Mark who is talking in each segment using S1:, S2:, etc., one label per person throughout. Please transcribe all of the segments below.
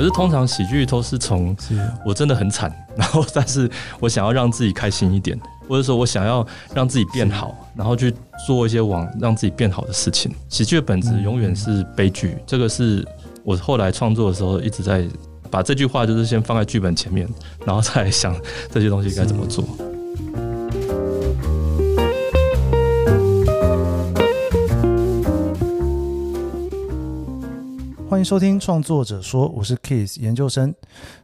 S1: 可是通常喜剧都是从我真的很惨，然后但是我想要让自己开心一点，或者说我想要让自己变好，然后去做一些往让自己变好的事情。喜剧的本质永远是悲剧，这个是我后来创作的时候一直在把这句话就是先放在剧本前面，然后再想这些东西该怎么做。
S2: 欢迎收听创作者说，我是 Kiss 研究生。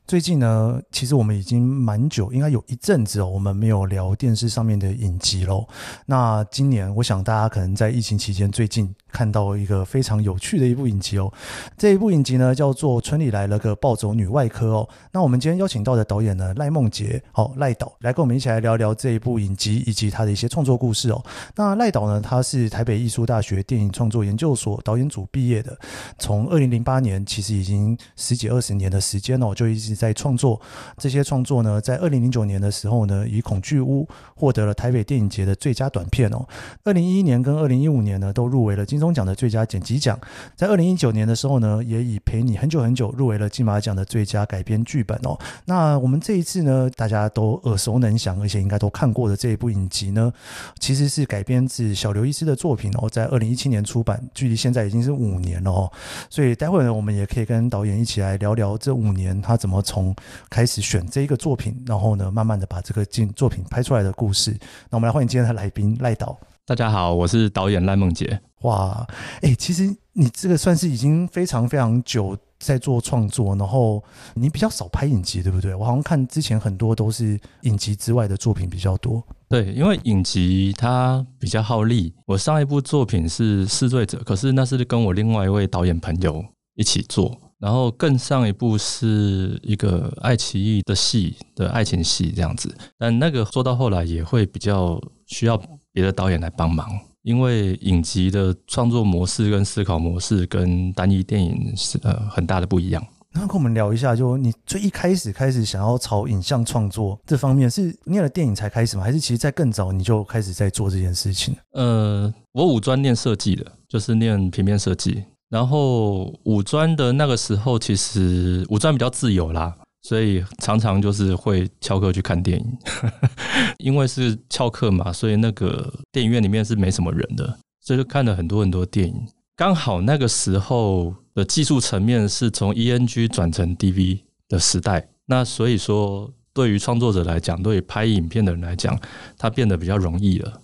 S2: 最近呢，其实我们已经蛮久，应该有一阵子哦，我们没有聊电视上面的影集喽。那今年，我想大家可能在疫情期间，最近看到一个非常有趣的一部影集哦。这一部影集呢，叫做《村里来了个暴走女外科》哦。那我们今天邀请到的导演呢，赖梦杰，好，赖导来跟我们一起来聊聊这一部影集以及他的一些创作故事哦。那赖导呢，他是台北艺术大学电影创作研究所导演组毕业的，从二零零八年，其实已经十几二十年的时间哦，就一直在创作这些创作呢，在二零零九年的时候呢，以《恐惧屋》获得了台北电影节的最佳短片哦。二零一一年跟二零一五年呢，都入围了金钟奖的最佳剪辑奖。在二零一九年的时候呢，也以《陪你很久很久》入围了金马奖的最佳改编剧本哦。那我们这一次呢，大家都耳熟能详，而且应该都看过的这一部影集呢，其实是改编自小刘医师的作品哦，在二零一七年出版，距离现在已经是五年了哦。所以待会呢，我们也可以跟导演一起来聊聊这五年他怎么从开始选这一个作品，然后呢，慢慢的把这个进作品拍出来的故事。那我们来欢迎今天的来宾赖导。
S1: 大家好，我是导演赖梦杰。
S2: 哇，哎、欸，其实你这个算是已经非常非常久在做创作，然后你比较少拍影集，对不对？我好像看之前很多都是影集之外的作品比较多。
S1: 对，因为影集它比较耗力。我上一部作品是《试罪者》，可是那是跟我另外一位导演朋友一起做。然后更上一部是一个爱奇艺的戏的爱情戏这样子，但那个做到后来也会比较需要别的导演来帮忙，因为影集的创作模式跟思考模式跟单一电影是呃很大的不一样。
S2: 那跟我们聊一下，就你最一开始开始想要朝影像创作这方面，是念了电影才开始吗？还是其实在更早你就开始在做这件事情？
S1: 呃，我五专念设计的，就是念平面设计。然后五专的那个时候，其实五专比较自由啦，所以常常就是会翘课去看电影，因为是翘课嘛，所以那个电影院里面是没什么人的，所以就看了很多很多电影。刚好那个时候的技术层面是从 ENG 转成 DV 的时代，那所以说对于创作者来讲，对于拍影片的人来讲，它变得比较容易了。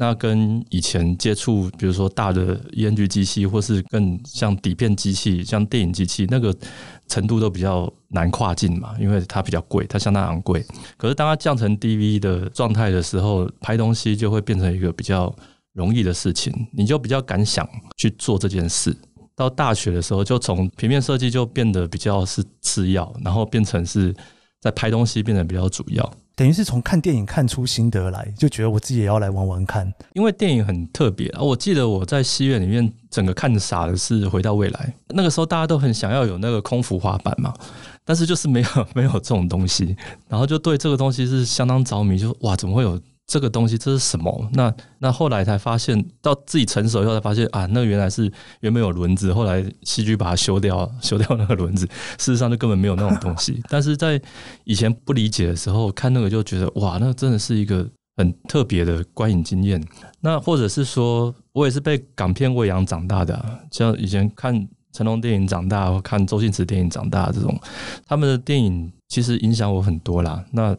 S1: 那跟以前接触，比如说大的 ENG 机器，或是更像底片机器、像电影机器，那个程度都比较难跨进嘛，因为它比较贵，它相当昂贵。可是当它降成 DV 的状态的时候，拍东西就会变成一个比较容易的事情，你就比较敢想去做这件事。到大学的时候，就从平面设计就变得比较是次要，然后变成是在拍东西变得比较主要。
S2: 等于是从看电影看出心得来，就觉得我自己也要来玩玩看。
S1: 因为电影很特别啊！我记得我在戏院里面整个看傻的是《回到未来》，那个时候大家都很想要有那个空浮滑板嘛，但是就是没有 没有这种东西，然后就对这个东西是相当着迷，就哇，怎么会有？这个东西这是什么？那那后来才发现，到自己成熟以后才发现啊，那原来是原本有轮子，后来戏剧把它修掉，修掉那个轮子，事实上就根本没有那种东西。但是在以前不理解的时候，看那个就觉得哇，那真的是一个很特别的观影经验。那或者是说我也是被港片喂养长大的啊，像以前看成龙电影长大，或看周星驰电影长大这种，他们的电影其实影响我很多啦。那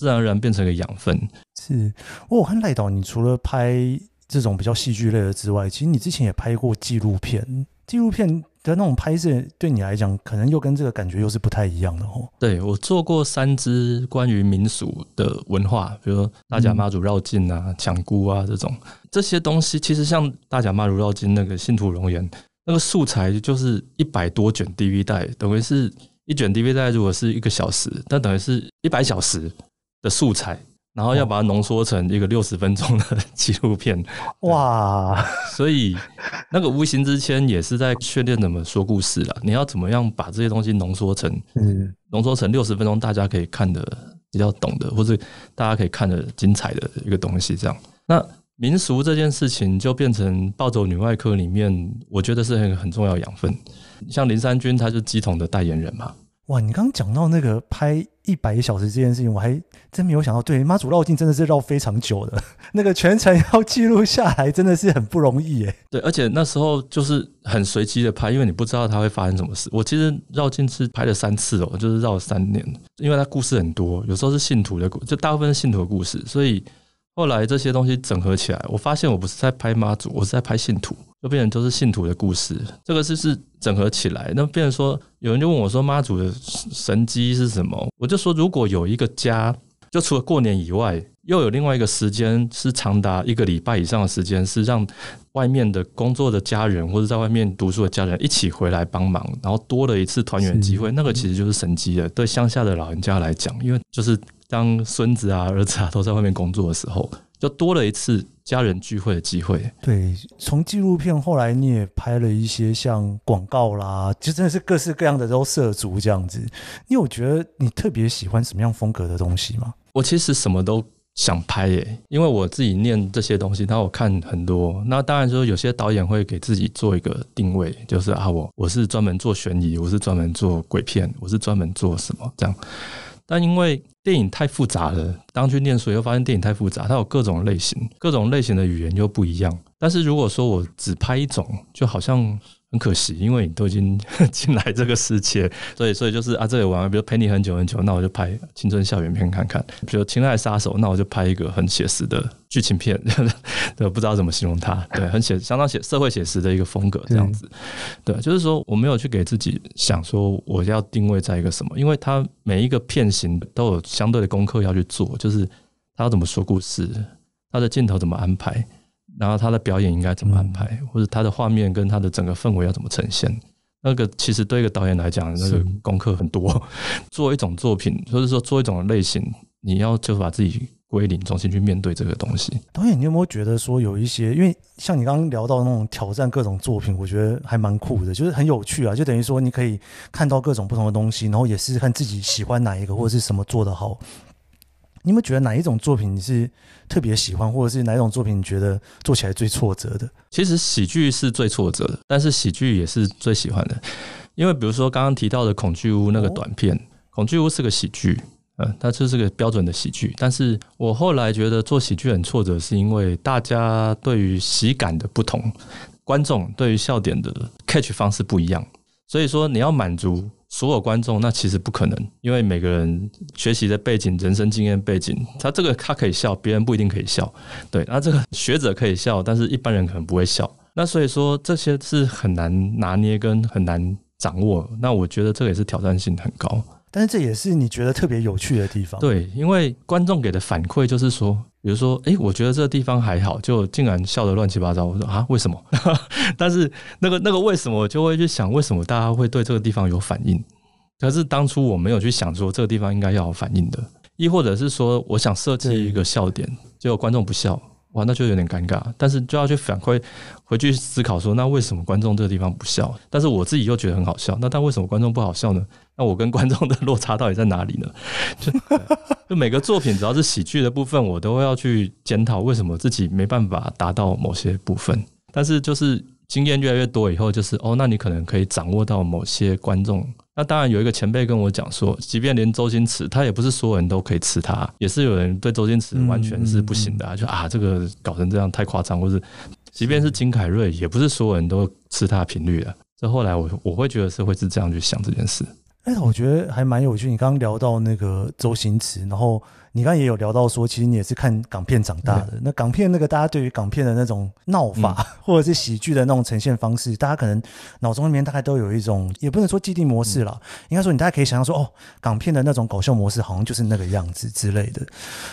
S1: 自然而然变成一个养分。
S2: 是，我看赖导，你除了拍这种比较戏剧类的之外，其实你之前也拍过纪录片。纪录片的那种拍摄，对你来讲，可能又跟这个感觉又是不太一样的哦。
S1: 对，我做过三支关于民俗的文化，比如说大甲妈祖绕境啊、抢孤啊这种这些东西。其实像大甲妈祖绕境那个信徒容颜，那个素材就是一百多卷 DV 带，等于是一卷 DV 带，如果是一个小时，那等于是一百小时。的素材，然后要把它浓缩成一个六十分钟的 纪录片，哇！所以那个无形之间也是在训练怎么说故事了。你要怎么样把这些东西浓缩成，嗯，浓缩成六十分钟，大家可以看的比较懂的，或者大家可以看的精彩的一个东西。这样，那民俗这件事情就变成暴走女外科里面，我觉得是很很重要养分。像林三军，他是鸡桶的代言人嘛。
S2: 哇，你刚刚讲到那个拍一百小时这件事情，我还真没有想到。对，妈祖绕境真的是绕非常久的，那个全程要记录下来，真的是很不容易耶。
S1: 对，而且那时候就是很随机的拍，因为你不知道它会发生什么事。我其实绕境是拍了三次哦，就是绕了三年，因为它故事很多，有时候是信徒的故，就大部分是信徒的故事，所以。后来这些东西整合起来，我发现我不是在拍妈祖，我是在拍信徒，就变成都是信徒的故事。这个是是整合起来，那变成说，有人就问我说，妈祖的神机是什么？我就说，如果有一个家，就除了过年以外，又有另外一个时间是长达一个礼拜以上的时间，是让外面的工作的家人或者在外面读书的家人一起回来帮忙，然后多了一次团圆机会，那个其实就是神机了。对乡下的老人家来讲，因为就是。当孙子啊、儿子啊都在外面工作的时候，就多了一次家人聚会的机会。
S2: 对，从纪录片后来你也拍了一些像广告啦，就真的是各式各样的都涉足这样子。你有觉得你特别喜欢什么样风格的东西吗？
S1: 我其实什么都想拍耶、欸，因为我自己念这些东西，然后我看很多。那当然说有些导演会给自己做一个定位，就是啊，我我是专门做悬疑，我是专门做鬼片，我是专门做什么这样。但因为电影太复杂了，当去念书又发现电影太复杂，它有各种类型，各种类型的语言又不一样。但是如果说我只拍一种，就好像。很可惜，因为你都已经 进来这个世界，所以所以就是啊，这里玩，比如陪你很久很久，那我就拍青春校园片看看；比如《亲爱杀手》，那我就拍一个很写实的剧情片，对，不知道怎么形容它，对，很写，相当写社会写实的一个风格这样子。对，就是说我没有去给自己想说我要定位在一个什么，因为它每一个片型都有相对的功课要去做，就是他要怎么说故事，他的镜头怎么安排。然后他的表演应该怎么安排，或者他的画面跟他的整个氛围要怎么呈现？那个其实对一个导演来讲，那个功课很多。做一种作品，或者说做一种类型，你要就把自己归零，重新去面对这个东西。
S2: 导演，你有没有觉得说有一些，因为像你刚刚聊到那种挑战各种作品，我觉得还蛮酷的，就是很有趣啊。就等于说你可以看到各种不同的东西，然后也试试看自己喜欢哪一个或者是什么做得好。你有没有觉得哪一种作品你是特别喜欢，或者是哪一种作品你觉得做起来最挫折的？
S1: 其实喜剧是最挫折的，但是喜剧也是最喜欢的。因为比如说刚刚提到的《恐惧屋》那个短片，《恐惧屋》是个喜剧，嗯，它就是个标准的喜剧。但是我后来觉得做喜剧很挫折，是因为大家对于喜感的不同，观众对于笑点的 catch 方式不一样，所以说你要满足。所有观众那其实不可能，因为每个人学习的背景、人生经验背景，他这个他可以笑，别人不一定可以笑。对，那这个学者可以笑，但是一般人可能不会笑。那所以说这些是很难拿捏跟很难掌握。那我觉得这个也是挑战性很高。
S2: 但是这也是你觉得特别有趣的地方。
S1: 对，因为观众给的反馈就是说，比如说，诶，我觉得这个地方还好，就竟然笑得乱七八糟。我说啊，为什么？但是那个那个为什么，我就会去想，为什么大家会对这个地方有反应？可是当初我没有去想说这个地方应该要有反应的，亦或者是说，我想设计一个笑点，结果观众不笑。哇，那就有点尴尬，但是就要去反馈回去思考说，那为什么观众这个地方不笑？但是我自己又觉得很好笑，那但为什么观众不好笑呢？那我跟观众的落差到底在哪里呢？就 就每个作品只要是喜剧的部分，我都要去检讨为什么自己没办法达到某些部分，但是就是。经验越来越多以后，就是哦，那你可能可以掌握到某些观众。那当然有一个前辈跟我讲说，即便连周星驰，他也不是所有人都可以吃他，也是有人对周星驰完全是不行的啊，就啊这个搞成这样太夸张，或是即便是金凯瑞，也不是所有人都吃他的频率的。这后来我我会觉得是会是这样去想这件事。
S2: 哎，我觉得还蛮有趣。你刚刚聊到那个周星驰，然后。你刚刚也有聊到说，其实你也是看港片长大的。那港片那个大家对于港片的那种闹法，或者是喜剧的那种呈现方式，大家可能脑中里面大概都有一种，也不能说既定模式了，应该说你大家可以想象说，哦，港片的那种搞笑模式好像就是那个样子之类的。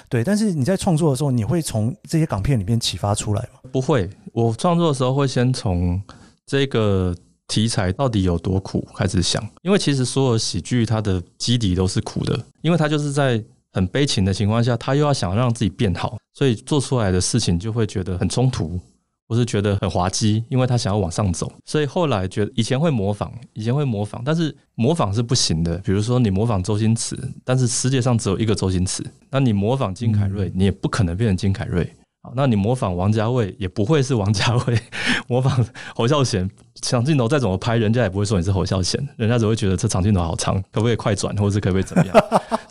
S2: 对，但是你在创作的时候，你会从这些港片里面启发出来吗？
S1: 不会，我创作的时候会先从这个题材到底有多苦开始想，因为其实所有喜剧它的基底都是苦的，因为它就是在。很悲情的情况下，他又要想让自己变好，所以做出来的事情就会觉得很冲突，或是觉得很滑稽，因为他想要往上走。所以后来觉得以前会模仿，以前会模仿，但是模仿是不行的。比如说你模仿周星驰，但是世界上只有一个周星驰，那你模仿金凯瑞，你也不可能变成金凯瑞那你模仿王家卫也不会是王家卫，模仿侯孝贤，长镜头再怎么拍，人家也不会说你是侯孝贤，人家只会觉得这长镜头好长，可不可以快转，或者是可不可以怎么样？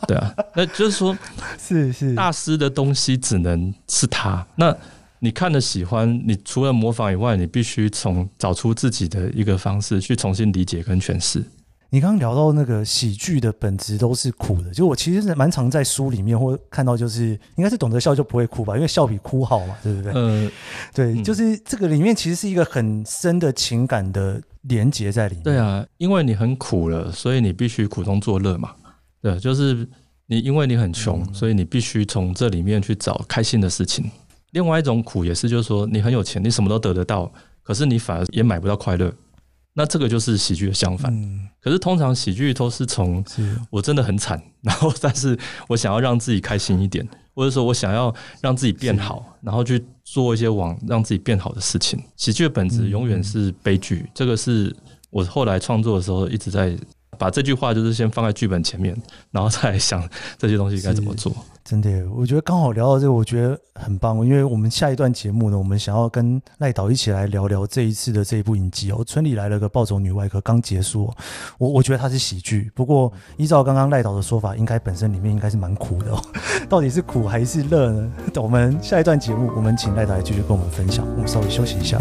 S1: 对啊，那就是说，
S2: 是是
S1: 大师的东西只能是他。那你看了喜欢，你除了模仿以外，你必须从找出自己的一个方式去重新理解跟诠释。
S2: 你刚刚聊到那个喜剧的本质都是苦的，就我其实是蛮常在书里面或看到，就是应该是懂得笑就不会哭吧，因为笑比哭好嘛，对不对？嗯，对，就是这个里面其实是一个很深的情感的连结在里面。
S1: 对啊，因为你很苦了，所以你必须苦中作乐嘛。对，就是你因为你很穷，所以你必须从这里面去找开心的事情。另外一种苦也是，就是说你很有钱，你什么都得得到，可是你反而也买不到快乐。那这个就是喜剧的相反，嗯、可是通常喜剧都是从我真的很惨，然后但是我想要让自己开心一点，或者说我想要让自己变好，然后去做一些往让自己变好的事情。喜剧的本质永远是悲剧，嗯、这个是我后来创作的时候一直在把这句话就是先放在剧本前面，然后再想这些东西该怎么做。
S2: 真的，我觉得刚好聊到这个，我觉得很棒。因为我们下一段节目呢，我们想要跟赖导一起来聊聊这一次的这一部影集哦，《村里来了个暴走女外科》刚结束。我我觉得它是喜剧，不过依照刚刚赖导的说法，应该本身里面应该是蛮苦的哦。到底是苦还是乐呢？我们下一段节目，我们请赖导来继续跟我们分享。我们稍微休息一下。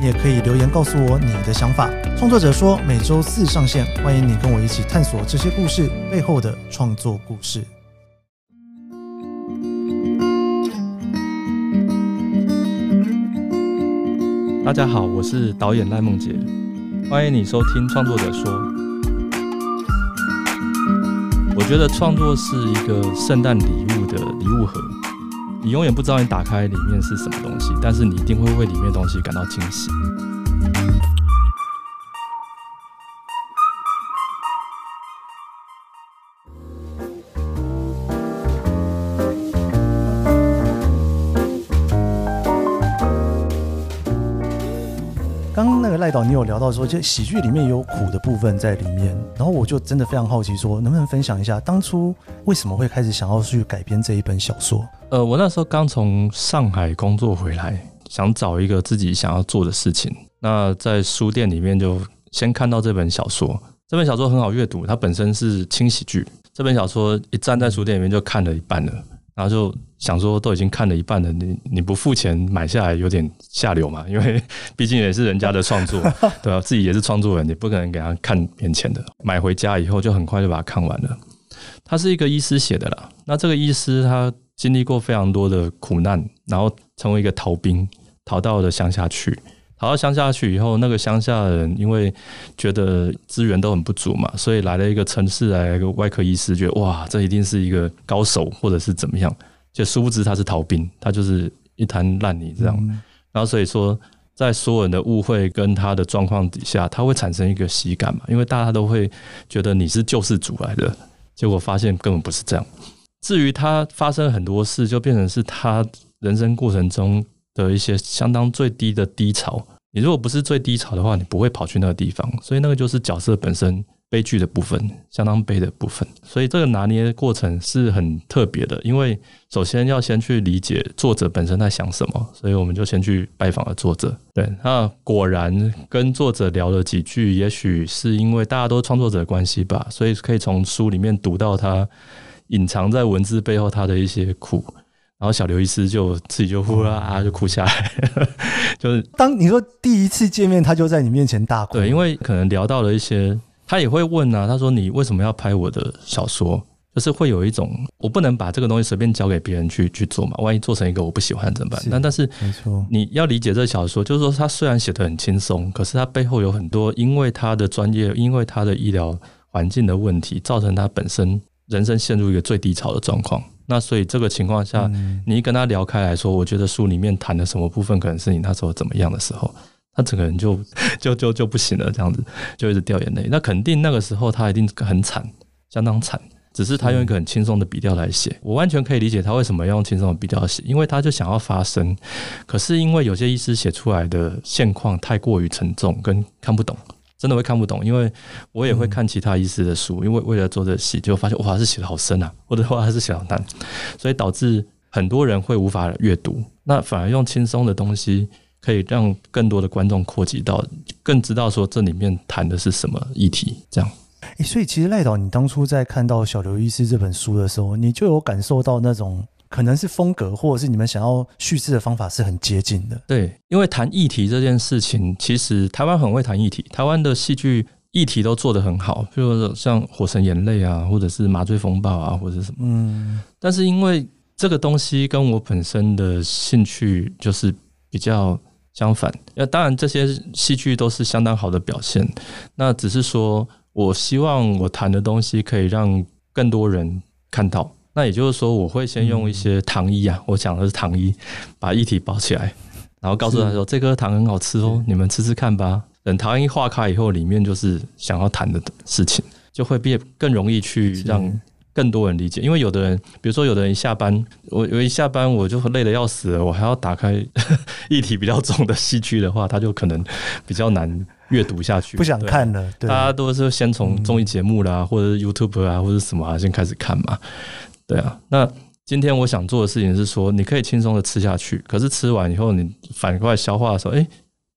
S2: 也可以留言告诉我你的想法。创作者说每周四上线，欢迎你跟我一起探索这些故事背后的创作故事。
S1: 大家好，我是导演赖梦杰，欢迎你收听《创作者说》。我觉得创作是一个圣诞礼物的礼物盒，你永远不知道你打开里面是什么东西，但是你一定会为里面的东西感到惊喜。
S2: 赖导，你有聊到说，就喜剧里面有苦的部分在里面，然后我就真的非常好奇，说能不能分享一下当初为什么会开始想要去改编这一本小说？
S1: 呃，我那时候刚从上海工作回来，想找一个自己想要做的事情。那在书店里面就先看到这本小说，这本小说很好阅读，它本身是轻喜剧。这本小说一站在书店里面就看了一半了。然后就想说，都已经看了一半了，你你不付钱买下来有点下流嘛？因为 毕竟也是人家的创作，对吧？自己也是创作人，你不可能给他看免钱的。买回家以后就很快就把它看完了。他是一个医师写的啦，那这个医师他经历过非常多的苦难，然后成为一个逃兵，逃到了乡下去。逃到乡下去以后，那个乡下的人因为觉得资源都很不足嘛，所以来了一个城市来了一个外科医师，觉得哇，这一定是一个高手或者是怎么样，就殊不知他是逃兵，他就是一滩烂泥这样。然后所以说，在所有人的误会跟他的状况底下，他会产生一个喜感嘛，因为大家都会觉得你是救世主来的，结果发现根本不是这样。至于他发生很多事，就变成是他人生过程中。的一些相当最低的低潮，你如果不是最低潮的话，你不会跑去那个地方，所以那个就是角色本身悲剧的部分，相当悲的部分。所以这个拿捏的过程是很特别的，因为首先要先去理解作者本身在想什么，所以我们就先去拜访了作者。对，那果然跟作者聊了几句，也许是因为大家都是创作者的关系吧，所以可以从书里面读到他隐藏在文字背后他的一些苦。然后小刘医师就自己就呼啦啊就哭下来，就是
S2: 当你说第一次见面，他就在你面前大哭。
S1: 对，因为可能聊到了一些，他也会问啊，他说你为什么要拍我的小说？就是会有一种我不能把这个东西随便交给别人去去做嘛，万一做成一个我不喜欢怎么办？但但是没错，你要理解这个小说，就是说他虽然写得很轻松，可是他背后有很多因为他的专业，因为他的医疗环境的问题，造成他本身人生陷入一个最低潮的状况。那所以这个情况下，嗯、你一跟他聊开来说，我觉得书里面谈的什么部分可能是你那时候怎么样的时候，他整个人就 就就就不行了，这样子就一直掉眼泪。那肯定那个时候他一定很惨，相当惨。只是他用一个很轻松的笔调来写，我完全可以理解他为什么要用轻松的笔调写，因为他就想要发声。可是因为有些医师写出来的现况太过于沉重，跟看不懂，真的会看不懂。因为我也会看其他医师的书，因为为了做这戏，就发现哇，是写的好深啊，或者话还是写的难，所以导致很多人会无法阅读。那反而用轻松的东西，可以让更多的观众扩及到，更知道说这里面谈的是什么议题，这样。
S2: 欸、所以其实赖导，你当初在看到小刘医师这本书的时候，你就有感受到那种可能是风格，或者是你们想要叙事的方法是很接近的。
S1: 对，因为谈议题这件事情，其实台湾很会谈议题，台湾的戏剧议题都做得很好，比如说像《火神眼泪》啊，或者是《麻醉风暴》啊，或者什么。嗯。但是因为这个东西跟我本身的兴趣就是比较相反，那当然这些戏剧都是相当好的表现，那只是说。我希望我谈的东西可以让更多人看到。那也就是说，我会先用一些糖衣啊，我讲的是糖衣，把议题包起来，然后告诉他说：“这颗糖很好吃哦，你们吃吃看吧。”等糖衣化开以后，里面就是想要谈的事情，就会变更容易去让更多人理解。因为有的人，比如说有的人一下班，我我一下班我就累得要死了，我还要打开 议题比较重的戏剧的话，他就可能比较难。阅读下去，
S2: 不想看了。对，
S1: 大家都是先从综艺节目啦，或者是 YouTube 啊，或者什么啊，先开始看嘛。对啊，那今天我想做的事情是说，你可以轻松的吃下去，可是吃完以后，你反过来消化的时候，哎，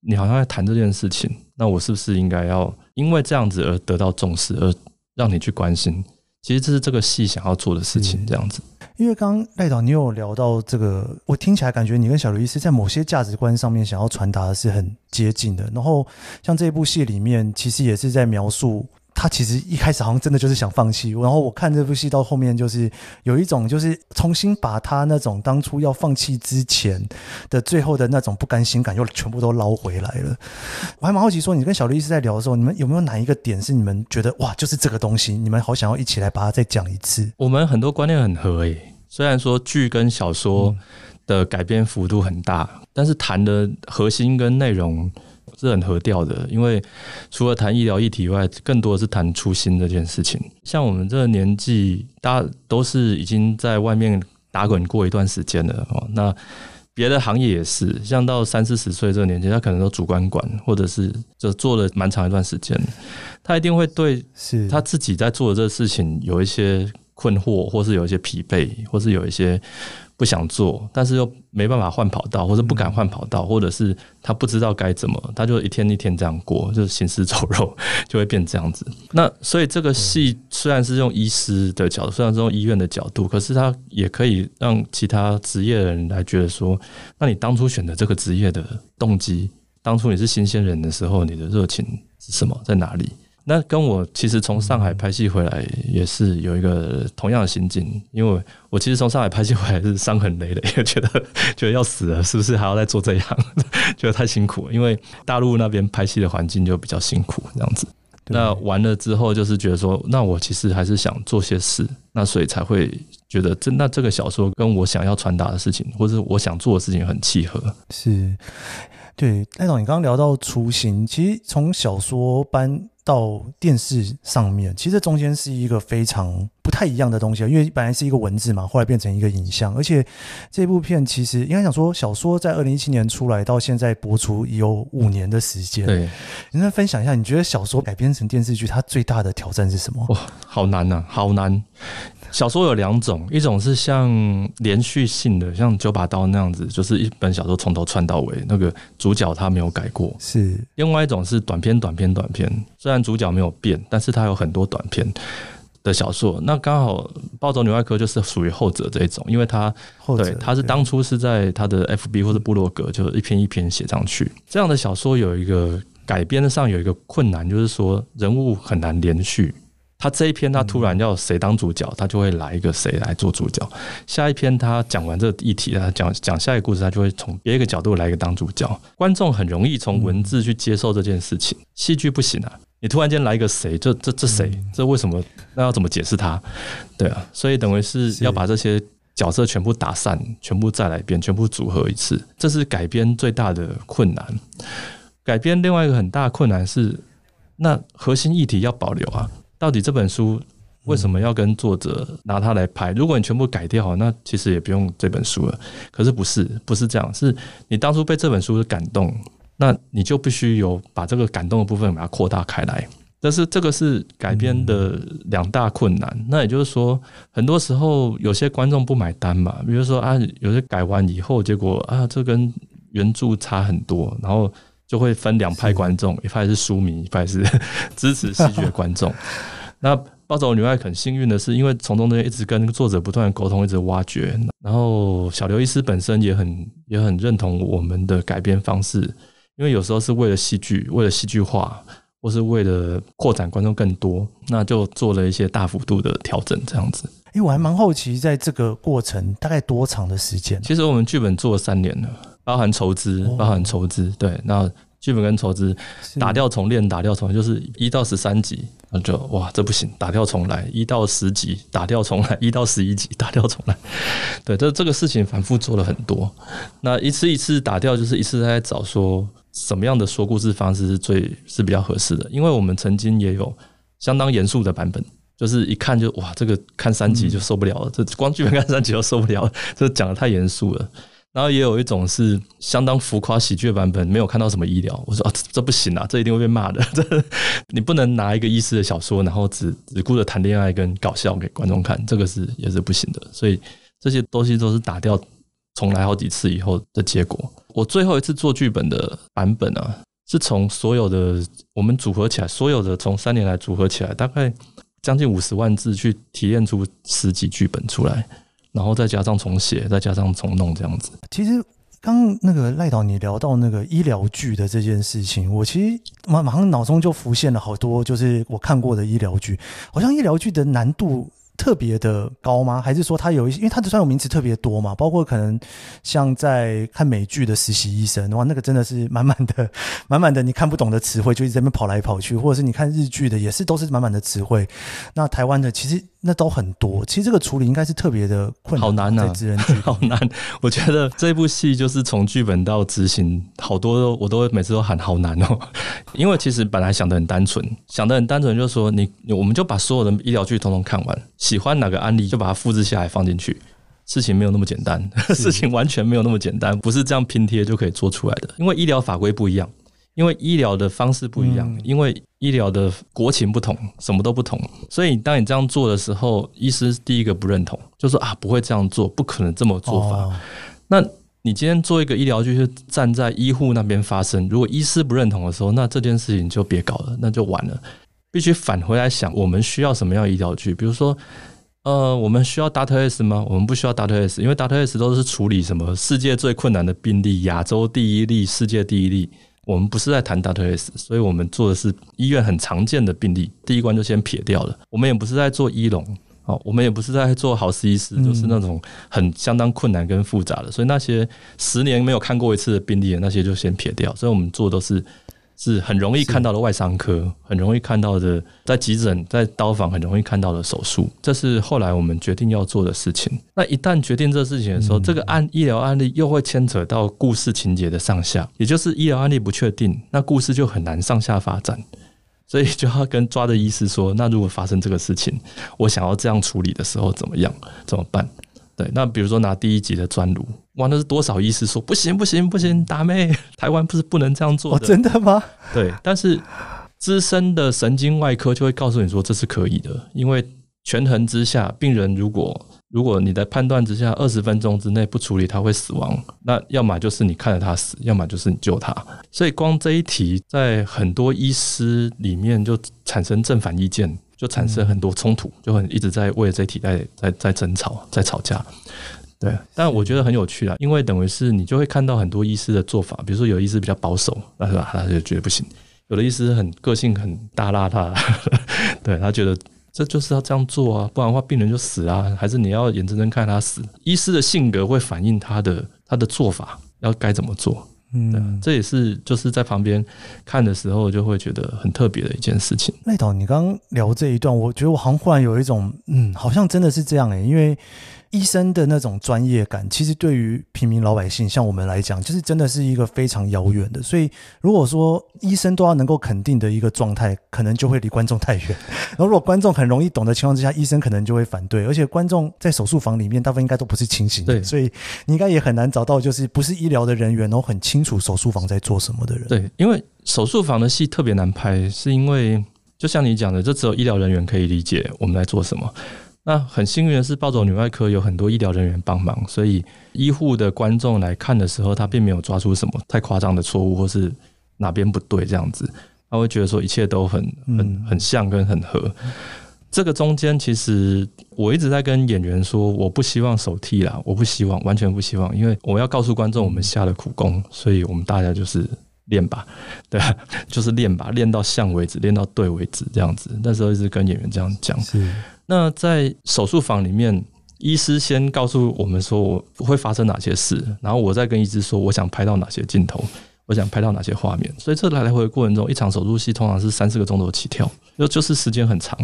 S1: 你好像在谈这件事情，那我是不是应该要因为这样子而得到重视，而让你去关心？其实这是这个戏想要做的事情，这样子。
S2: 因为刚刚赖导你有聊到这个，我听起来感觉你跟小刘医师在某些价值观上面想要传达的是很接近的。然后像这部戏里面，其实也是在描述。他其实一开始好像真的就是想放弃，然后我看这部戏到后面，就是有一种就是重新把他那种当初要放弃之前的最后的那种不甘心感又全部都捞回来了。我还蛮好奇，说你跟小律师在聊的时候，你们有没有哪一个点是你们觉得哇，就是这个东西，你们好想要一起来把它再讲一次？
S1: 我们很多观念很合诶，虽然说剧跟小说的改编幅度很大，但是谈的核心跟内容。是很合调的，因为除了谈医疗议题以外，更多的是谈初心这件事情。像我们这个年纪，大家都是已经在外面打滚过一段时间了哦。那别的行业也是，像到三四十岁这个年纪，他可能都主管管，或者是就做了蛮长一段时间，他一定会对他自己在做的这个事情有一些困惑，或是有一些疲惫，或是有一些。不想做，但是又没办法换跑道，或者不敢换跑道，或者是他不知道该怎么，他就一天一天这样过，就是行尸走肉，就会变这样子。那所以这个戏虽然是用医师的角度，虽然是用医院的角度，可是他也可以让其他职业的人来觉得说，那你当初选择这个职业的动机，当初你是新鲜人的时候，你的热情是什么，在哪里？那跟我其实从上海拍戏回来也是有一个同样的心境，因为我其实从上海拍戏回来是伤痕累累，也觉得 觉得要死了，是不是还要再做这一行？觉得太辛苦了，因为大陆那边拍戏的环境就比较辛苦，这样子。那完了之后，就是觉得说，那我其实还是想做些事，那所以才会觉得这那这个小说跟我想要传达的事情，或者我想做的事情很契合。
S2: 是，对，赖总，你刚刚聊到初心，其实从小说搬。到电视上面，其实中间是一个非常不太一样的东西，因为本来是一个文字嘛，后来变成一个影像，而且这部片其实应该想说，小说在二零一七年出来到现在播出有五年的时间。对，你能分享一下，你觉得小说改编成电视剧，它最大的挑战是什么？哇，
S1: 好难呐、啊，好难。小说有两种，一种是像连续性的，像九把刀那样子，就是一本小说从头串到尾，那个主角他没有改过。
S2: 是，
S1: 另外一种是短篇、短篇、短篇，虽然主角没有变，但是他有很多短篇的小说。那刚好《暴走女外科》就是属于后者这一种，因为他对他是当初是在他的 FB 或者部落格，就一篇一篇写上去。这样的小说有一个改编上有一个困难，就是说人物很难连续。他这一篇，他突然要谁当主角，他就会来一个谁来做主角。下一篇他讲完这个议题，他讲讲下一个故事，他就会从别一个角度来一个当主角。观众很容易从文字去接受这件事情，戏剧不行啊！你突然间来一个谁，这这这谁？这为什么？那要怎么解释他？对啊，所以等于是要把这些角色全部打散，全部再来一遍，全部组合一次，这是改编最大的困难。改编另外一个很大的困难是，那核心议题要保留啊。到底这本书为什么要跟作者拿它来拍？如果你全部改掉，那其实也不用这本书了。可是不是，不是这样，是你当初被这本书感动，那你就必须有把这个感动的部分把它扩大开来。但是这个是改编的两大困难。那也就是说，很多时候有些观众不买单嘛，比如说啊，有些改完以后，结果啊，这跟原著差很多，然后就会分两派观众，一派是书迷，一派是 支持戏剧的观众。那《暴走女外》很幸运的是，因为从中间一直跟作者不断沟通，一直挖掘，然后小刘医师本身也很也很认同我们的改编方式，因为有时候是为了戏剧，为了戏剧化。或是为了扩展观众更多，那就做了一些大幅度的调整，这样子。
S2: 哎、欸，我还蛮好奇，在这个过程大概多长的时间？
S1: 其实我们剧本做了三年了，包含筹资，包含筹资。对，那剧本跟筹资打掉重练，打掉重练，就是一到十三集，那就哇，这不行，打掉重来；一到十集，打掉重来；一到十一集，打掉重来。对，这这个事情反复做了很多。那一次一次打掉，就是一次在找说。什么样的说故事方式是最是比较合适的？因为我们曾经也有相当严肃的版本，就是一看就哇，这个看三集就受不了了，这光剧本看三集就受不了了，这讲的太严肃了。然后也有一种是相当浮夸喜剧的版本，没有看到什么医疗，我说啊，这不行啊，这一定会被骂的。这你不能拿一个医师的小说，然后只只顾着谈恋爱跟搞笑给观众看，这个是也是不行的。所以这些东西都是打掉。重来好几次以后的结果。我最后一次做剧本的版本啊，是从所有的我们组合起来，所有的从三年来组合起来，大概将近五十万字去提炼出十几剧本出来，然后再加上重写，再加上重弄这样子。
S2: 其实刚那个赖导你聊到那个医疗剧的这件事情，我其实马马上脑中就浮现了好多，就是我看过的医疗剧，好像医疗剧的难度。特别的高吗？还是说它有一些？因为它的专有名词特别多嘛，包括可能像在看美剧的实习医生，哇，那个真的是满满的、满满的你看不懂的词汇，就一直在那边跑来跑去，或者是你看日剧的，也是都是满满的词汇。那台湾的其实。那都很多，其实这个处理应该是特别的困难，好难啊，
S1: 好难。我觉得这部戏就是从剧本到执行，好多我都每次都喊好难哦。因为其实本来想的很单纯，想的很单纯，就是说你我们就把所有的医疗剧通通看完，喜欢哪个案例就把它复制下来放进去。事情没有那么简单，事情完全没有那么简单，不是这样拼贴就可以做出来的。因为医疗法规不一样。因为医疗的方式不一样，因为医疗的国情不同，什么都不同，所以当你这样做的时候，医师第一个不认同，就说啊，不会这样做，不可能这么做法。哦、那你今天做一个医疗剧，是站在医护那边发声，如果医师不认同的时候，那这件事情就别搞了，那就完了。必须返回来想，我们需要什么样的医疗剧？比如说，呃，我们需要 Data S 吗？我们不需要 Data S，因为 Data S 都是处理什么世界最困难的病例，亚洲第一例，世界第一例。我们不是在谈 Data S，所以我们做的是医院很常见的病例，第一关就先撇掉了。我们也不是在做医龙，哦，我们也不是在做豪斯医师，就是那种很相当困难跟复杂的，所以那些十年没有看过一次的病例，那些就先撇掉。所以我们做的都是。是很容易看到的外伤科，很容易看到的在急诊、在刀房很容易看到的手术，这是后来我们决定要做的事情。那一旦决定这事情的时候，这个案医疗案例又会牵扯到故事情节的上下，也就是医疗案例不确定，那故事就很难上下发展，所以就要跟抓的医师说，那如果发生这个事情，我想要这样处理的时候怎么样？怎么办？对，那比如说拿第一集的专炉，哇，那是多少医师说不行不行不行，达妹，台湾不是不能这样做的。
S2: 哦，真的吗？
S1: 对，但是资深的神经外科就会告诉你说这是可以的，因为权衡之下，病人如果如果你的判断之下二十分钟之内不处理他会死亡，那要么就是你看着他死，要么就是你救他。所以光这一题在很多医师里面就产生正反意见。就产生很多冲突，就很一直在为了这题在在在争吵，在吵架。对，但我觉得很有趣啊，因为等于是你就会看到很多医师的做法，比如说有医师比较保守，那是吧？他就觉得不行；有的医师很个性很大邋遢，对他觉得这就是要这样做啊，不然的话病人就死啊，还是你要眼睁睁看他死？医师的性格会反映他的他的做法要该怎么做。嗯，这也是就是在旁边看的时候，就会觉得很特别的一件事情。
S2: 赖导，你刚刚聊这一段，我觉得我好像忽然有一种，嗯，好像真的是这样诶、欸，因为医生的那种专业感，其实对于平民老百姓，像我们来讲，就是真的是一个非常遥远的。所以，如果说医生都要能够肯定的一个状态，可能就会离观众太远。然后，如果观众很容易懂的情况之下，医生可能就会反对。而且，观众在手术房里面，大部分应该都不是清醒的，对，所以你应该也很难找到就是不是医疗的人员，然后很清楚手术房在做什么的人。
S1: 对，因为手术房的戏特别难拍，是因为就像你讲的，就只有医疗人员可以理解我们在做什么。那很幸运的是，暴走女外科有很多医疗人员帮忙，所以医护的观众来看的时候，他并没有抓出什么太夸张的错误，或是哪边不对这样子，他会觉得说一切都很很很像跟很合。这个中间其实我一直在跟演员说，我不希望手替啦，我不希望，完全不希望，因为我要告诉观众我们下了苦功，所以我们大家就是练吧，对，就是练吧，练到像为止，练到对为止这样子。那时候一直跟演员这样讲。那在手术房里面，医师先告诉我们说我会发生哪些事，然后我再跟医师说我想拍到哪些镜头，我想拍到哪些画面。所以这来来回回过程中，一场手术戏通常是三四个钟头起跳，就就是时间很长。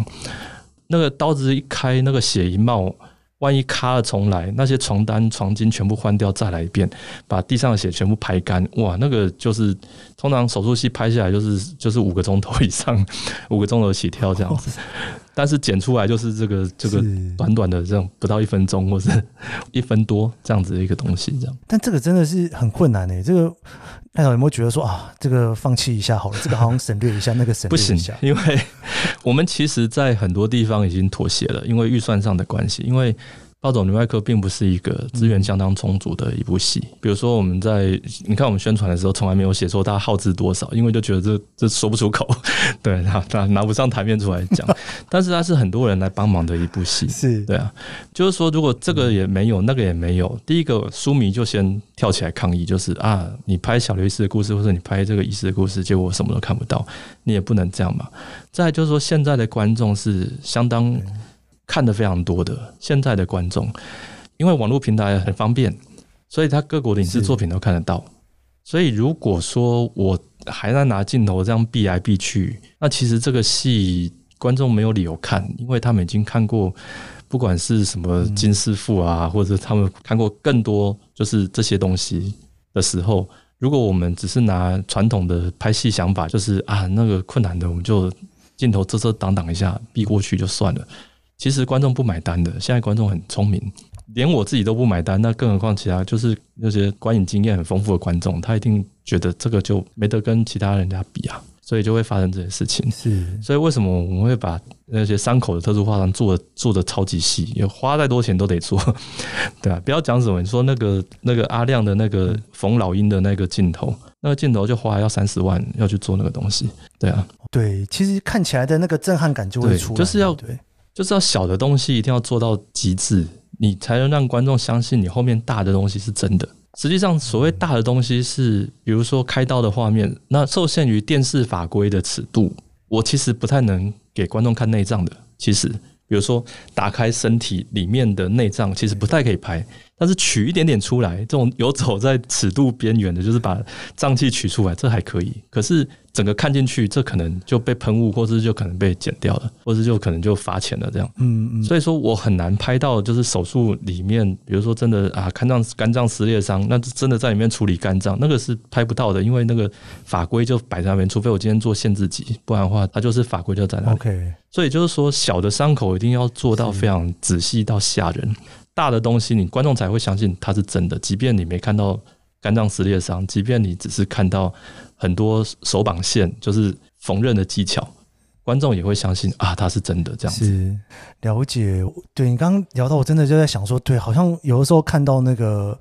S1: 那个刀子一开，那个血一冒。万一卡了重来，那些床单、床巾全部换掉，再来一遍，把地上的血全部排干，哇，那个就是通常手术戏拍下来就是就是五个钟头以上，五个钟头起跳这样子，但是剪出来就是这个这个短短的这种不到一分钟或是 一分多这样子的一个东西，这样。
S2: 但这个真的是很困难诶、欸，这个艾导有没有觉得说啊，这个放弃一下好了，这个好像省略一下，那个省略一下，
S1: 不行，因为我们其实在很多地方已经妥协了，因为预算上的关系，因为。暴走女外科并不是一个资源相当充足的一部戏。比如说，我们在你看我们宣传的时候，从来没有写说它耗资多少，因为就觉得这这说不出口，对，拿拿拿不上台面出来讲。但是它是很多人来帮忙的一部戏，
S2: 是
S1: 对啊。就是说，如果这个也没有，那个也没有，第一个书迷就先跳起来抗议，就是啊，你拍小刘医师的故事，或者你拍这个医师的故事，结果我什么都看不到，你也不能这样嘛。再来就是说，现在的观众是相当。看的非常多的现在的观众，因为网络平台很方便，所以他各国的影视作品都看得到。所以如果说我还在拿镜头这样避来避去，那其实这个戏观众没有理由看，因为他们已经看过，不管是什么金师傅啊，或者他们看过更多就是这些东西的时候，如果我们只是拿传统的拍戏想法，就是啊那个困难的，我们就镜头遮遮挡挡一下，避过去就算了。其实观众不买单的，现在观众很聪明，连我自己都不买单，那更何况其他就是那些观影经验很丰富的观众，他一定觉得这个就没得跟其他人家比啊，所以就会发生这些事情。
S2: 是，
S1: 所以为什么我们会把那些伤口的特殊化妆做的做的超级细，也花再多钱都得做，对啊，不要讲什么，你说那个那个阿亮的那个缝老鹰的那个镜头，那个镜头就花要三十万要去做那个东西，对啊，
S2: 对，其实看起来的那个震撼感就会出来，
S1: 就是要
S2: 对。
S1: 就是要小的东西一定要做到极致，你才能让观众相信你后面大的东西是真的。实际上，所谓大的东西是，比如说开刀的画面，那受限于电视法规的尺度，我其实不太能给观众看内脏的。其实，比如说打开身体里面的内脏，其实不太可以拍。但是取一点点出来，这种游走在尺度边缘的，就是把脏器取出来，这还可以。可是整个看进去，这可能就被喷雾，或是就可能被剪掉了，或是就可能就罚钱了。这样，嗯嗯。所以说我很难拍到，就是手术里面，比如说真的啊，肝脏肝脏撕裂伤，那真的在里面处理肝脏，那个是拍不到的，因为那个法规就摆在那边，除非我今天做限制级，不然的话，它就是法规就在那里。
S2: OK。
S1: 所以就是说，小的伤口一定要做到非常仔细到吓人。大的东西，你观众才会相信它是真的。即便你没看到肝脏撕裂伤，即便你只是看到很多手绑线，就是缝纫的技巧。观众也会相信啊，他是真的这样子。
S2: 是了解，对你刚刚聊到，我真的就在想说，对，好像有的时候看到那个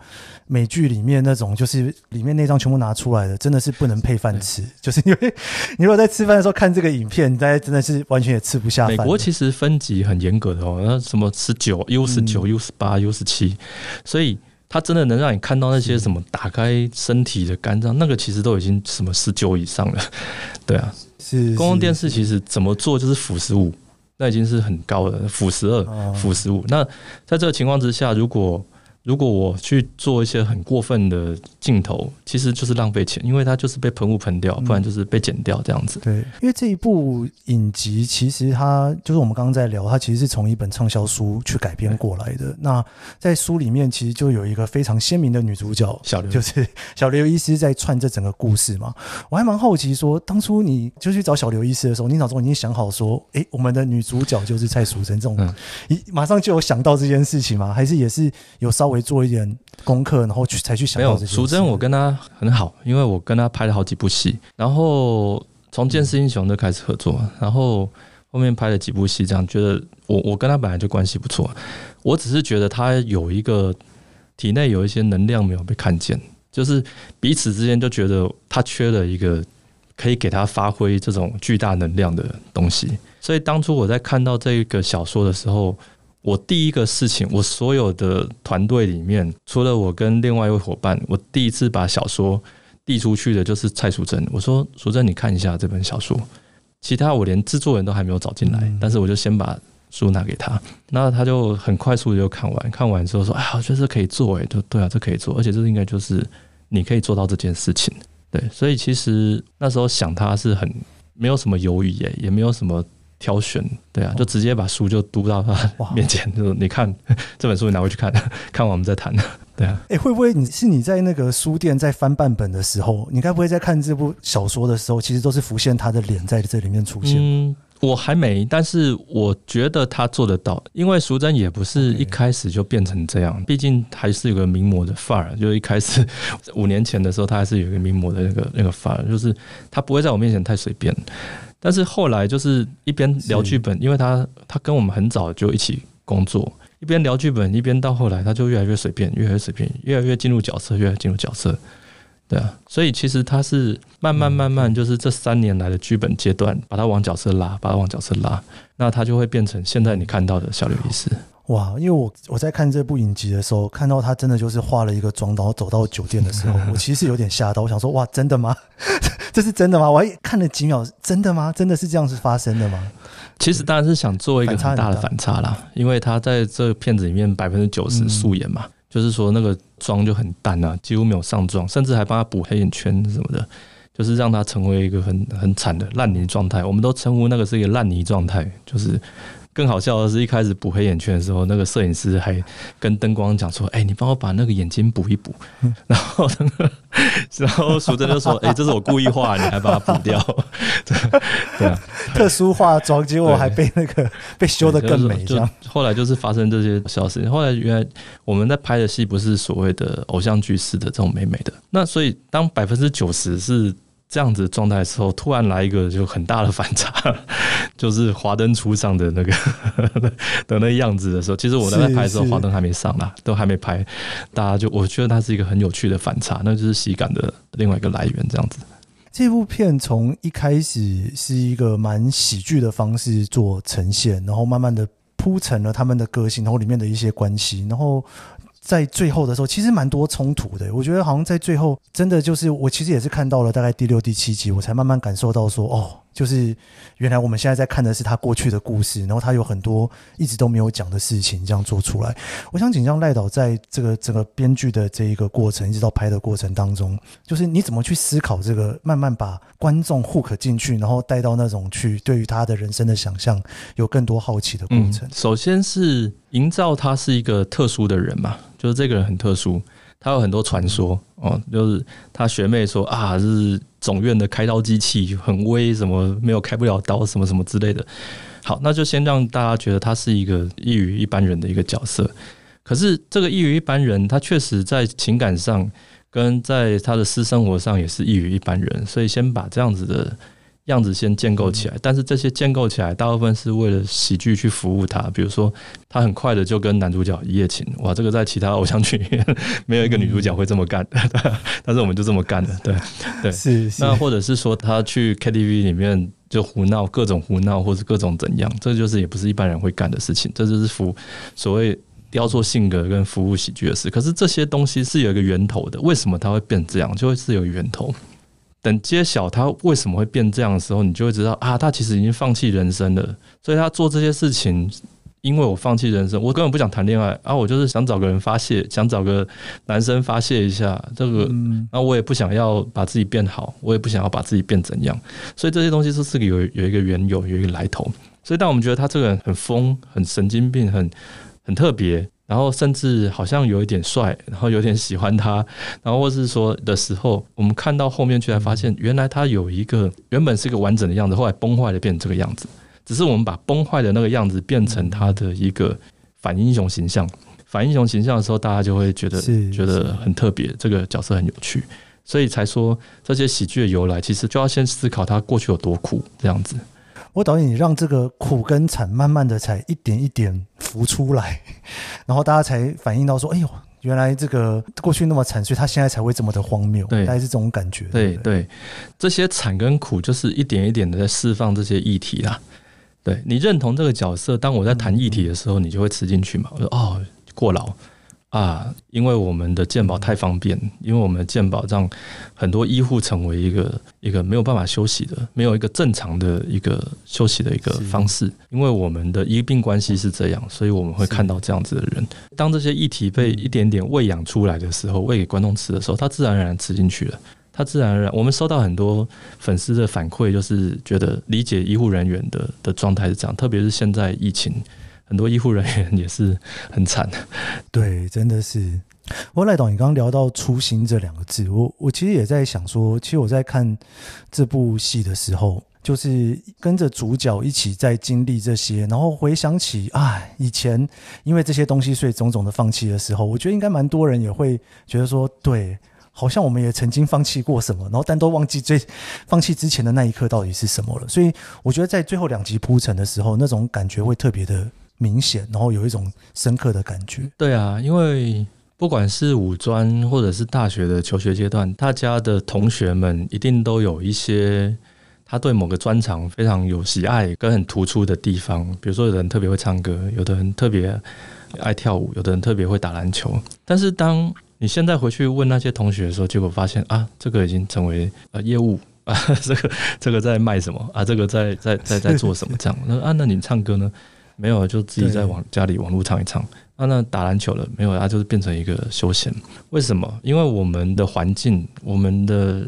S2: 美剧里面那种，就是里面内脏全部拿出来的，真的是不能配饭吃。就是因为 你如果在吃饭的时候看这个影片，大家真的是完全也吃不下饭。
S1: 美国其实分级很严格的哦，那什么十九、U 十九、U 十八、U 十七，所以他真的能让你看到那些什么打开身体的肝脏，那个其实都已经什么十九以上了，对啊。是公共电视其实怎么做就是负十五，那已经是很高了，负十二、负十五。那在这个情况之下，如果如果我去做一些很过分的镜头，其实就是浪费钱，因为它就是被喷雾喷掉，不然就是被剪掉这样子。
S2: 对，因为这一部影集其实它就是我们刚刚在聊，它其实是从一本畅销书去改编过来的。那在书里面其实就有一个非常鲜明的女主角，
S1: 小刘，
S2: 就是 小刘医师在串这整个故事嘛。我还蛮好奇说，当初你就去找小刘医师的时候，你脑中已经想好说，哎，我们的女主角就是蔡淑珍这种，一、嗯、马上就有想到这件事情吗？还是也是有稍微。做一点功课，然后去才去想到这些。没有，淑
S1: 珍，我跟他很好，因为我跟他拍了好几部戏，然后从《剑士英雄》就开始合作，然后后面拍了几部戏，这样觉得我我跟他本来就关系不错，我只是觉得他有一个体内有一些能量没有被看见，就是彼此之间就觉得他缺了一个可以给他发挥这种巨大能量的东西，所以当初我在看到这个小说的时候。我第一个事情，我所有的团队里面，除了我跟另外一位伙伴，我第一次把小说递出去的就是蔡淑珍。我说：“淑珍，你看一下这本小说。”其他我连制作人都还没有找进来，但是我就先把书拿给他，那他就很快速的就看完。看完之后说：“哎，我觉得这可以做，哎，就对啊，这可以做，而且这应该就是你可以做到这件事情。”对，所以其实那时候想他是很没有什么犹豫，哎，也没有什么。挑选，对啊，就直接把书就读到他面前，就说你看 这本书，你拿回去看，看完我们再谈。对啊，哎、欸，会不会你是你在那个书店在翻半本的时候，你该不会在看这部小说的时候，其实都是浮现他的脸在这里面出现？嗯，我还没，但是我觉得他做得到，因为淑珍也不是一开始就变成这样，毕竟还是有个名模的范儿，就一开始五年前的时候，他还是有一个名模的那个那个范儿，就是他不会在我面前太随便。但是后来就是一边聊剧本，因为他他跟我们很早就一起工作，一边聊剧本，一边到后来他就越来越随便，越来越随便，越来越进入角色，越来越进入角色，对啊，所以其实他是慢慢慢慢，就是这三年来的剧本阶段，把他往角色拉，把他往角色拉，那他就会变成现在你看到的小刘医师。哇，因为我我在看这部影集的时候，看到他真的就是化了一个妆，然后走到酒店的时候，我其实有点吓到，我想说，哇，真的吗？这是真的吗？我还看了几秒，真的吗？真的是这样子发生的吗？其实当然是想做一个很大的反差啦，因为他在这个片子里面百分之九十素颜嘛，就是说那个妆就很淡啊，几乎没有上妆，甚至还帮他补黑眼圈什么的，就是让他成为一个很很惨的烂泥状态。我们都称呼那个是一个烂泥状态，就是。更好笑的是，一开始补黑眼圈的时候，那个摄影师还跟灯光讲说：“哎、欸，你帮我把那个眼睛补一补。” 然后，然后淑珍就说：“哎、欸，这是我故意画，你还把它补掉。” 对啊，特殊化妆，结果还被那个被修的更美。这样，后来就是发生这些小事情。后来原来我们在拍的戏不是所谓的偶像剧式的这种美美的，那所以当百分之九十是。这样子状态的时候，突然来一个就很大的反差，就是华灯初上的那个 的那样子的时候，其实我在拍的时候，华灯还没上啦，都还没拍，大家就我觉得它是一个很有趣的反差，那就是喜感的另外一个来源。这样子，这部片从一开始是一个蛮喜剧的方式做呈现，然后慢慢的铺陈了他们的个性，然后里面的一些关系，然后。在最后的时候，其实蛮多冲突的。我觉得好像在最后，真的就是我其实也是看到了大概第六、第七集，我才慢慢感受到说，哦。就是原来我们现在在看的是他过去的故事，然后他有很多一直都没有讲的事情，这样做出来。我想请教赖导，在这个整个编剧的这一个过程，一直到拍的过程当中，就是你怎么去思考这个，慢慢把观众 hook 进去，然后带到那种去对于他的人生的想象有更多好奇的过程。首先是营造他是一个特殊的人嘛，就是这个人很特殊。他有很多传说哦，就是他学妹说啊，是总院的开刀机器很威，什么没有开不了刀，什么什么之类的。好，那就先让大家觉得他是一个异于一般人的一个角色。可是这个异于一般人，他确实在情感上跟在他的私生活上也是异于一般人，所以先把这样子的。样子先建构起来，但是这些建构起来大部分是为了喜剧去服务他。比如说，他很快的就跟男主角一夜情，哇，这个在其他偶像剧里 面没有一个女主角会这么干的，但是我们就这么干的，对对。是是。那或者是说，他去 KTV 里面就胡闹，各种胡闹，或者各种怎样，这就是也不是一般人会干的事情，这就是服所谓雕塑性格跟服务喜剧的事。可是这些东西是有一个源头的，为什么他会变这样，就会是有源头。等揭晓他为什么会变这样的时候，你就会知道啊，他其实已经放弃人生了。所以他做这些事情，因为我放弃人生，我根本不想谈恋爱啊，我就是想找个人发泄，想找个男生发泄一下这个，然后我也不想要把自己变好，我也不想要把自己变怎样，所以这些东西都是有有一个缘由，有一个来头。所以当我们觉得他这个人很疯、很神经病、很很特别。然后甚至好像有一点帅，然后有点喜欢他，然后或是说的时候，我们看到后面去才发现，原来他有一个原本是一个完整的样子，后来崩坏了变成这个样子。只是我们把崩坏的那个样子变成他的一个反英雄形象。反英雄形象的时候，大家就会觉得觉得很特别，这个角色很有趣，所以才说这些喜剧的由来，其实就要先思考他过去有多苦这样子。
S2: 我导演，你让这个苦跟惨慢慢的才一点一点浮出来，然后大家才反应到说：“哎呦，原来这个过去那么惨，所以他现在才会这么的荒谬。”对，大概是这种感觉。
S1: 对对，对，这些惨跟苦就是一点一点的在释放这些议题啦。对，你认同这个角色，当我在谈议题的时候，你就会吃进去嘛。我说：“哦，过劳。”啊，因为我们的健保太方便，因为我们的健保让很多医护成为一个一个没有办法休息的，没有一个正常的一个休息的一个方式。因为我们的医病关系是这样，所以我们会看到这样子的人。当这些议题被一点点喂养出来的时候，喂给观众吃的时候，他自然而然吃进去了。他自然而然，我们收到很多粉丝的反馈，就是觉得理解医护人员的的状态是这样，特别是现在疫情。很多医护人员也是很惨
S2: 的，对，真的是。我赖导，你刚刚聊到“初心”这两个字，我我其实也在想说，其实我在看这部戏的时候，就是跟着主角一起在经历这些，然后回想起啊，以前因为这些东西，所以种种的放弃的时候，我觉得应该蛮多人也会觉得说，对，好像我们也曾经放弃过什么，然后但都忘记最放弃之前的那一刻到底是什么了。所以我觉得在最后两集铺陈的时候，那种感觉会特别的。明显，然后有一种深刻的感觉。
S1: 对啊，因为不管是五专或者是大学的求学阶段，大家的同学们一定都有一些他对某个专长非常有喜爱跟很突出的地方。比如说，有的人特别会唱歌，有的人特别爱跳舞，有的人特别会打篮球。但是，当你现在回去问那些同学的时候，结果发现啊，这个已经成为呃业务 啊，这个这个在卖什么啊，这个在在在在做什么这样？那啊，那你唱歌呢？没有，就自己在网家里网络唱一唱。那，那打篮球了没有？啊，就是变成一个休闲。为什么？因为我们的环境，我们的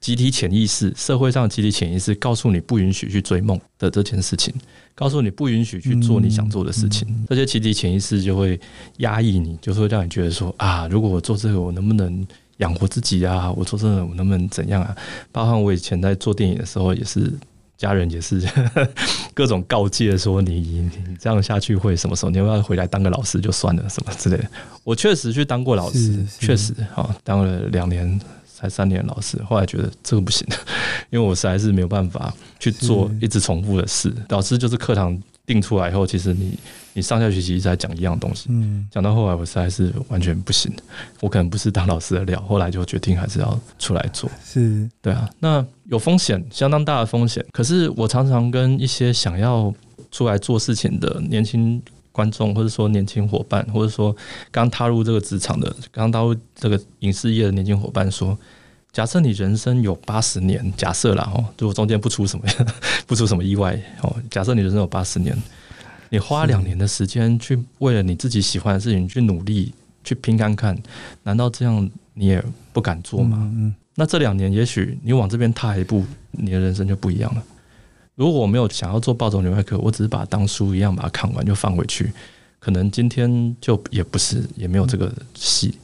S1: 集体潜意识，社会上的集体潜意识，告诉你不允许去追梦的这件事情，告诉你不允许去做你想做的事情。这些集体潜意识就会压抑你，就会让你觉得说啊，如果我做这个，我能不能养活自己啊？我做这个，我能不能怎样啊？包括我以前在做电影的时候，也是。家人也是 各种告诫说，你你这样下去会什么时候？你要不要回来当个老师就算了，什么之类的。我确实去当过老师，确实啊，当了两年才三年老师，后来觉得这个不行，因为我实在是没有办法去做一直重复的事。老师就是课堂定出来以后，其实你。你上下学期一直在讲一样东西，嗯，讲到后来我实在是完全不行，我可能不是当老师的料，后来就决定还是要出来做，
S2: 是，
S1: 对啊，那有风险，相当大的风险。可是我常常跟一些想要出来做事情的年轻观众，或者说年轻伙伴，或者说刚踏入这个职场的、刚踏入这个影视业的年轻伙伴说：假设你人生有八十年，假设啦哦，如果中间不出什么 不出什么意外哦，假设你人生有八十年。你花两年的时间去为了你自己喜欢的事情去努力去拼看看，难道这样你也不敢做吗？嗯嗯。那这两年，也许你往这边踏一步，你的人生就不一样了。如果我没有想要做暴走女外科，我只是把它当书一样把它看完就放回去，可能今天就也不是，也没有这个戏。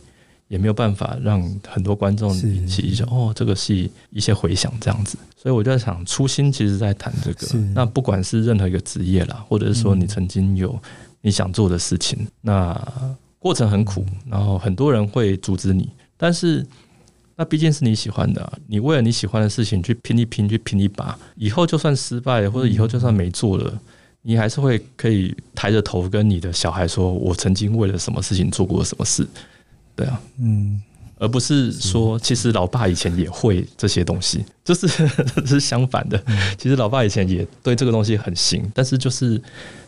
S1: 也没有办法让很多观众引起一些哦，这个戏一些回响这样子，所以我就在想，初心其实在谈这个。那不管是任何一个职业啦，或者是说你曾经有你想做的事情，那过程很苦，然后很多人会阻止你，但是那毕竟是你喜欢的，你为了你喜欢的事情去拼一拼，去拼一把，以后就算失败了，或者以后就算没做了，你还是会可以抬着头跟你的小孩说，我曾经为了什么事情做过什么事。对啊，嗯，而不是说，其实老爸以前也会这些东西，就是 是相反的。其实老爸以前也对这个东西很行，但是就是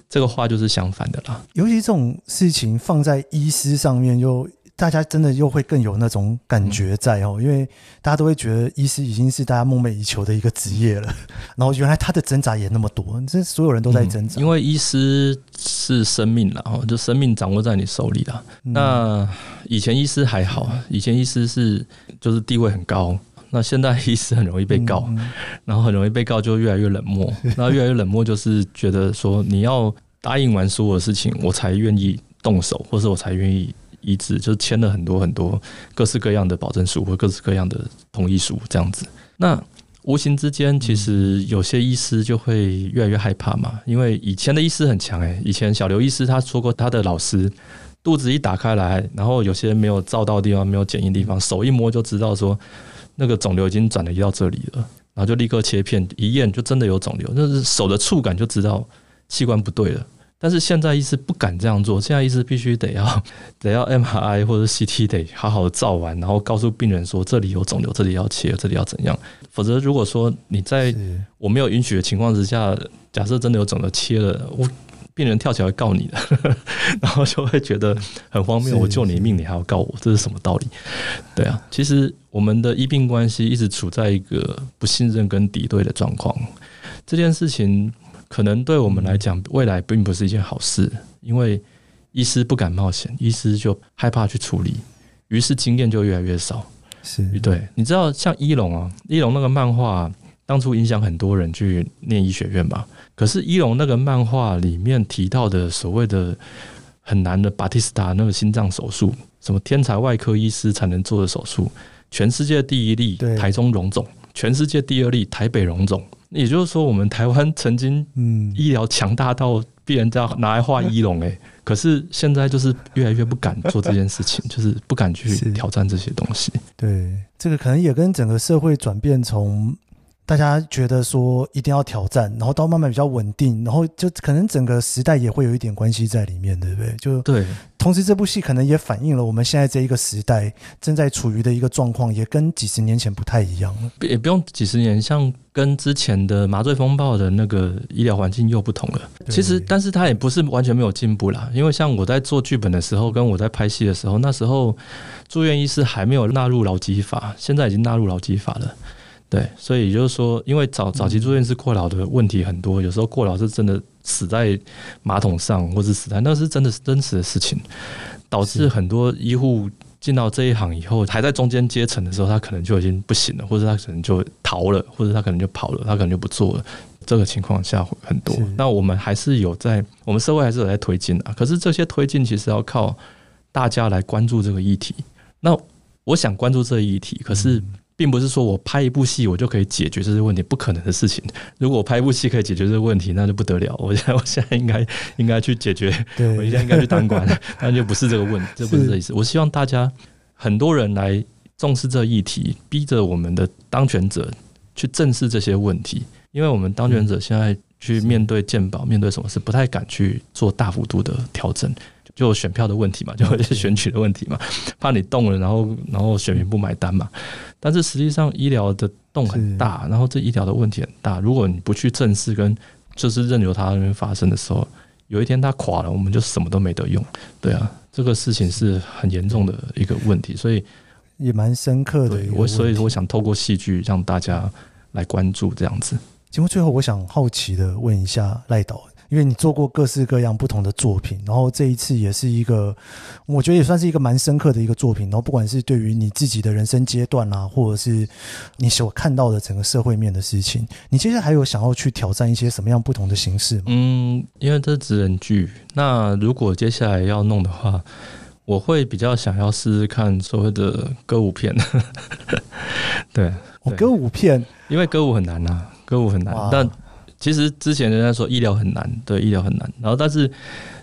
S1: 这个话就是相反的啦。
S2: 尤其这种事情放在医师上面，就大家真的又会更有那种感觉在哦，因为大家都会觉得医师已经是大家梦寐以求的一个职业了。然后原来他的挣扎也那么多，这所有人都在挣扎。
S1: 因为医师是生命了哦，就生命掌握在你手里了。那以前医师还好，以前医师是就是地位很高。那现在医师很容易被告，然后很容易被告，就越来越冷漠。那越来越冷漠，就是觉得说你要答应完所有的事情，我才愿意动手，或者我才愿意医治，就是签了很多很多各式各样的保证书或各式各样的同意书这样子。那无形之间，其实有些医师就会越来越害怕嘛，因为以前的医师很强诶，以前小刘医师他说过，他的老师肚子一打开来，然后有些没有照到的地方，没有检验地方，手一摸就知道说。那个肿瘤已经转移到这里了，然后就立刻切片一验，就真的有肿瘤。那是手的触感就知道器官不对了。但是现在医师不敢这样做，现在医师必须得要 得要 MRI 或者 CT 得好好的照完，然后告诉病人说这里有肿瘤，这里要切，这里要怎样。否则如果说你在我没有允许的情况之下，假设真的有肿瘤切了，我。病人跳起来告你的，然后就会觉得很荒谬。我救你命，你还要告我，这是什么道理？对啊，其实我们的医病关系一直处在一个不信任跟敌对的状况。这件事情可能对我们来讲，未来并不是一件好事，因为医师不敢冒险，医师就害怕去处理，于是经验就越来越少。是对，你知道像一龙啊，一龙那个漫画当初影响很多人去念医学院吧。可是一龙那个漫画里面提到的所谓的很难的巴蒂斯塔那个心脏手术，什么天才外科医师才能做的手术，全世界第一例台中荣总，全世界第二例台北荣总。也就是说，我们台湾曾经嗯医疗强大到被人家拿来画医龙哎，可是现在就是越来越不敢做这件事情，就是不敢去挑战这些东西。
S2: 对，这个可能也跟整个社会转变从。大家觉得说一定要挑战，然后到慢慢比较稳定，然后就可能整个时代也会有一点关系在里面，对不对？就对。同时，这部戏可能也反映了我们现在这一个时代正在处于的一个状况，也跟几十年前不太一样了。
S1: 也不用几十年，像跟之前的麻醉风暴的那个医疗环境又不同了。其实，但是它也不是完全没有进步啦。因为像我在做剧本的时候，跟我在拍戏的时候，那时候住院医师还没有纳入劳基法，现在已经纳入劳基法了。对，所以也就是说，因为早早期住院是过劳的问题很多，有时候过劳是真的死在马桶上，或者死在那是真的是真实的事情，导致很多医护进到这一行以后，还在中间阶层的时候，他可能就已经不行了，或者他可能就逃了，或者他可能就跑了，他可能就不做了。这个情况下很多，那我们还是有在，我们社会还是有在推进啊。可是这些推进其实要靠大家来关注这个议题。那我想关注这个议题，可是。并不是说我拍一部戏我就可以解决这些问题，不可能的事情。如果我拍一部戏可以解决这个问题，那就不得了。我现在我现在应该应该去解决，对我现在应该去当官，那就不是这个问题，这不是这意思。我希望大家很多人来重视这个议题，逼着我们的当权者去正视这些问题，因为我们当权者现在去面对鉴宝，面对什么事不太敢去做大幅度的调整。就选票的问题嘛，就会选举的问题嘛，怕你动了，然后然后选民不买单嘛。但是实际上医疗的洞很大，然后这医疗的问题很大。如果你不去正视跟就是任由它那边发生的时候，有一天它垮了，我们就什么都没得用。对啊，这个事情是很严重的一个问题，所以
S2: 也蛮深刻的。
S1: 我所以我想透过戏剧让大家来关注这样子。
S2: 节目最后，我想好奇的问一下赖导。因为你做过各式各样不同的作品，然后这一次也是一个，我觉得也算是一个蛮深刻的一个作品。然后不管是对于你自己的人生阶段啊，或者是你所看到的整个社会面的事情，你接下来还有想要去挑战一些什么样不同的形式吗？
S1: 嗯，因为这是职人剧，那如果接下来要弄的话，我会比较想要试试看所谓的歌舞片。对，
S2: 哦，歌舞片，
S1: 因为歌舞很难呐，歌舞很难，但。其实之前人家说医疗很难，对医疗很难，然后但是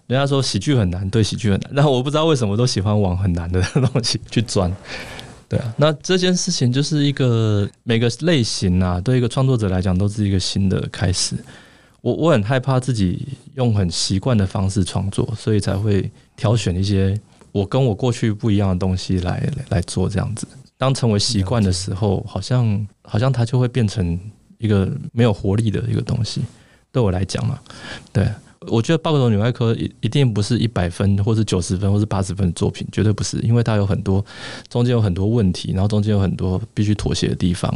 S1: 人家说喜剧很难，对喜剧很难，然后我不知道为什么都喜欢往很难的东西去钻，对啊，那这件事情就是一个每个类型啊，对一个创作者来讲都是一个新的开始。我我很害怕自己用很习惯的方式创作，所以才会挑选一些我跟我过去不一样的东西来来做这样子。当成为习惯的时候，好像好像它就会变成。一个没有活力的一个东西，对我来讲嘛，对，我觉得《爆头女外科》一一定不是一百分，或是九十分，或是八十分的作品，绝对不是，因为它有很多中间有很多问题，然后中间有很多必须妥协的地方，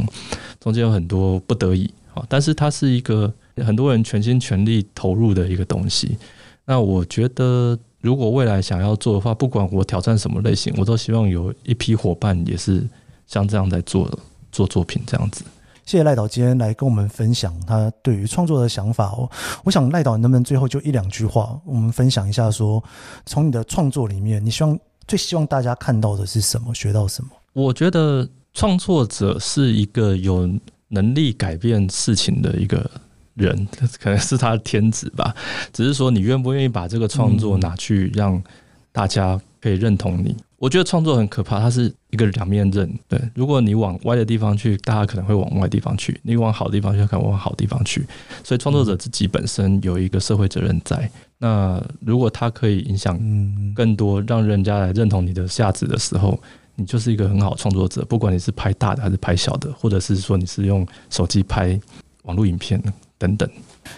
S1: 中间有很多不得已啊。但是它是一个很多人全心全力投入的一个东西。那我觉得，如果未来想要做的话，不管我挑战什么类型，我都希望有一批伙伴也是像这样在做做作品这样子。
S2: 谢谢赖导今天来跟我们分享他对于创作的想法哦。我想赖导能不能最后就一两句话，我们分享一下说，从你的创作里面，你希望最希望大家看到的是什么，学到什么？
S1: 我觉得创作者是一个有能力改变事情的一个人，可能是他的天职吧。只是说你愿不愿意把这个创作拿去让大家可以认同你。我觉得创作很可怕，它是一个两面刃。对，如果你往歪的地方去，大家可能会往歪的地方去；你往好的地方去，可能往好的地方去。所以创作者自己本身有一个社会责任在。那如果他可以影响更多，让人家来认同你的价值的时候，你就是一个很好的创作者。不管你是拍大的还是拍小的，或者是说你是用手机拍网络影片等等。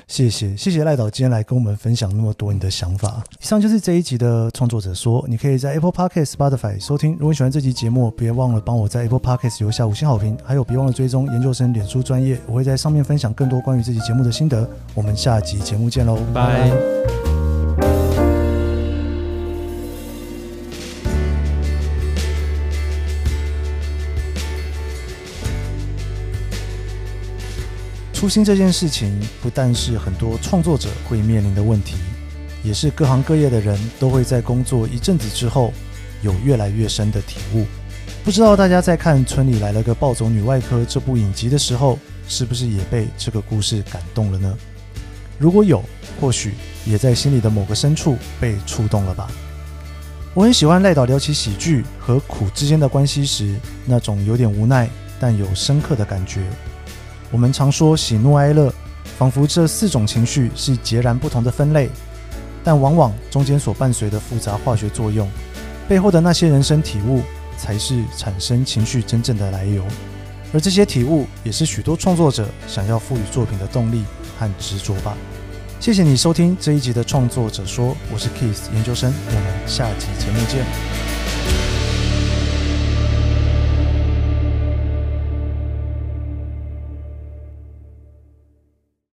S2: 谢谢谢谢赖导今天来跟我们分享那么多你的想法。以上就是这一集的创作者说，你可以在 Apple Podcast、Spotify 收听。如果你喜欢这集节目，别忘了帮我在 Apple Podcast 留下五星好评，还有别忘了追踪研究生脸书专业，我会在上面分享更多关于这集节目的心得。我们下集节目见喽，拜初心这件事情，不但是很多创作者会面临的问题，也是各行各业的人都会在工作一阵子之后有越来越深的体悟。不知道大家在看《村里来了个暴走女外科》这部影集的时候，是不是也被这个故事感动了呢？如果有，或许也在心里的某个深处被触动了吧。我很喜欢赖导聊起喜剧和苦之间的关系时，那种有点无奈但有深刻的感觉。我们常说喜怒哀乐，仿佛这四种情绪是截然不同的分类，但往往中间所伴随的复杂化学作用，背后的那些人生体悟，才是产生情绪真正的来由。而这些体悟，也是许多创作者想要赋予作品的动力和执着吧。谢谢你收听这一集的创作者说，我是 Kiss 研究生，我们下集节目见。